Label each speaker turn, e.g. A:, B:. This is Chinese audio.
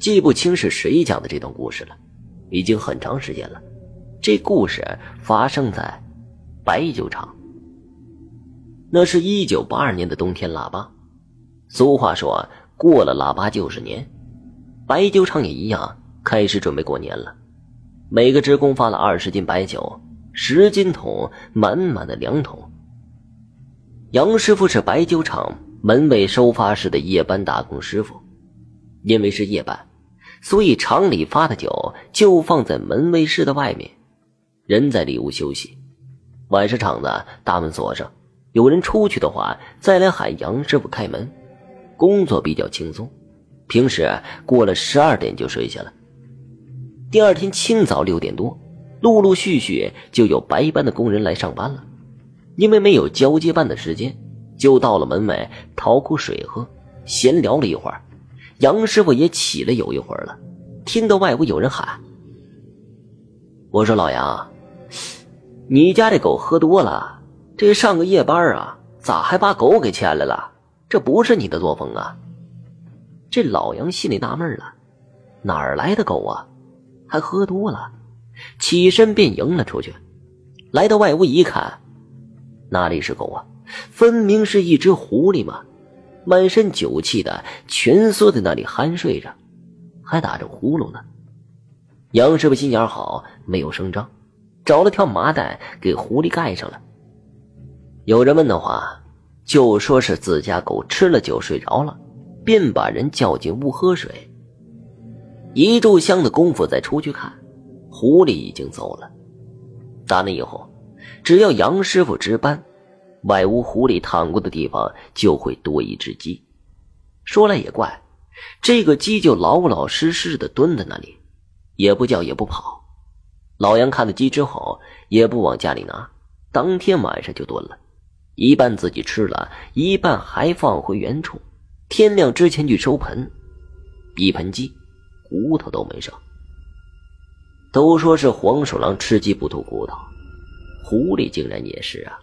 A: 记不清是谁讲的这段故事了，已经很长时间了。这故事发生在白酒厂。那是一九八二年的冬天腊八。俗话说过了腊八就是年，白酒厂也一样，开始准备过年了。每个职工发了二十斤白酒，十斤桶，满满的两桶。杨师傅是白酒厂门卫收发室的夜班打工师傅，因为是夜班，所以厂里发的酒就放在门卫室的外面。人在里屋休息，晚上厂子大门锁上，有人出去的话再来喊杨师傅开门。工作比较轻松，平时过了十二点就睡下了。第二天清早六点多，陆陆续续就有白班的工人来上班了。因为没有交接班的时间，就到了门外讨口水喝，闲聊了一会儿。杨师傅也起了有一会儿了，听到外屋有人喊：“我说老杨。”你家这狗喝多了，这上个夜班啊，咋还把狗给牵来了？这不是你的作风啊！这老杨心里纳闷了，哪儿来的狗啊？还喝多了，起身便迎了出去。来到外屋一看，哪里是狗啊？分明是一只狐狸嘛！满身酒气的，蜷缩在那里酣睡着，还打着呼噜呢。杨师傅心眼好，没有声张。找了条麻袋给狐狸盖上了。有人问的话，就说是自家狗吃了酒睡着了，便把人叫进屋喝水。一炷香的功夫再出去看，狐狸已经走了。打那以后，只要杨师傅值班，外屋狐狸躺过的地方就会多一只鸡。说来也怪，这个鸡就老老实实的蹲在那里，也不叫也不跑。老杨看了鸡之后，也不往家里拿，当天晚上就炖了，一半自己吃了，一半还放回原处。天亮之前去收盆，一盆鸡，骨头都没剩。都说是黄鼠狼吃鸡不吐骨头，狐狸竟然也是啊。